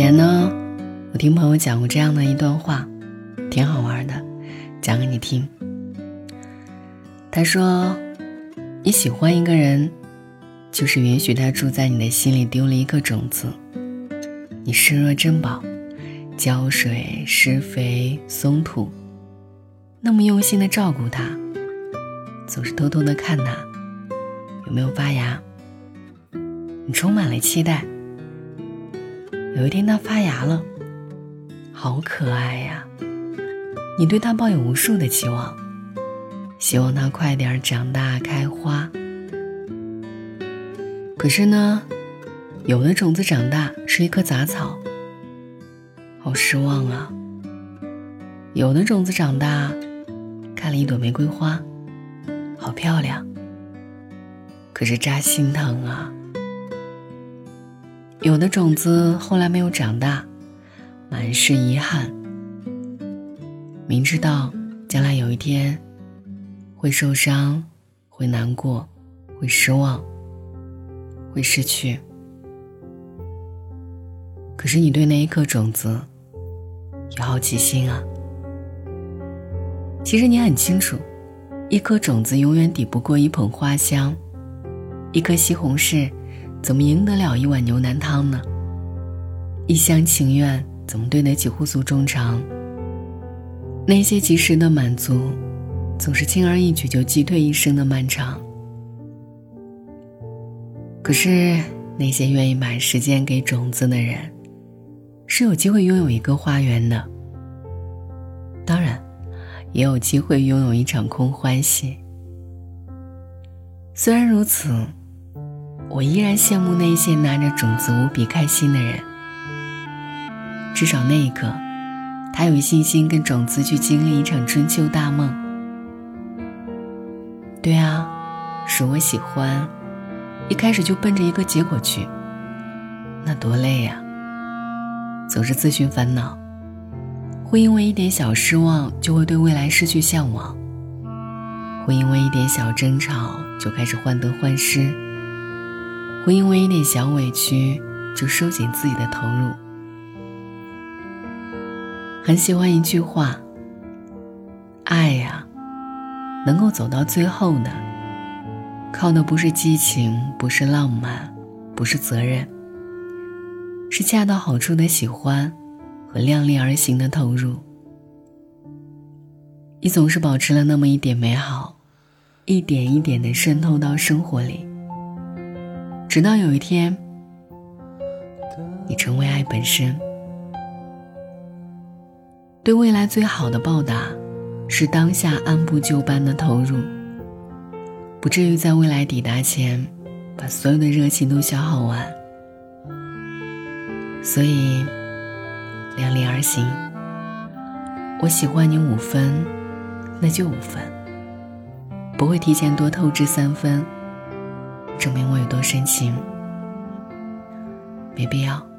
前呢，我听朋友讲过这样的一段话，挺好玩的，讲给你听。他说：“你喜欢一个人，就是允许他住在你的心里，丢了一颗种子。你视若珍宝，浇水、施肥、松土，那么用心的照顾他，总是偷偷的看他有没有发芽。你充满了期待。”有一天，它发芽了，好可爱呀！你对它抱有无数的期望，希望它快点长大开花。可是呢，有的种子长大是一棵杂草，好失望啊！有的种子长大，开了一朵玫瑰花，好漂亮，可是扎心疼啊！有的种子后来没有长大，满是遗憾。明知道将来有一天会受伤、会难过、会失望、会失去，可是你对那一颗种子有好奇心啊。其实你很清楚，一颗种子永远抵不过一捧花香，一颗西红柿。怎么赢得了一碗牛腩汤呢？一厢情愿怎么对得起互诉衷肠？那些及时的满足，总是轻而易举就击退一生的漫长。可是那些愿意把时间给种子的人，是有机会拥有一个花园的。当然，也有机会拥有一场空欢喜。虽然如此。我依然羡慕那些拿着种子无比开心的人，至少那一刻，他有信心跟种子去经历一场春秋大梦。对啊，是我喜欢，一开始就奔着一个结果去，那多累呀！总是自寻烦恼，会因为一点小失望就会对未来失去向往，会因为一点小争吵就开始患得患失。会因为一点小委屈就收紧自己的投入。很喜欢一句话：“爱呀，能够走到最后的，靠的不是激情，不是浪漫，不是责任，是恰到好处的喜欢和量力而行的投入。你总是保持了那么一点美好，一点一点的渗透到生活里。”直到有一天，你成为爱本身。对未来最好的报答，是当下按部就班的投入，不至于在未来抵达前，把所有的热情都消耗完。所以，量力而行。我喜欢你五分，那就五分，不会提前多透支三分。证明我有多深情，没必要。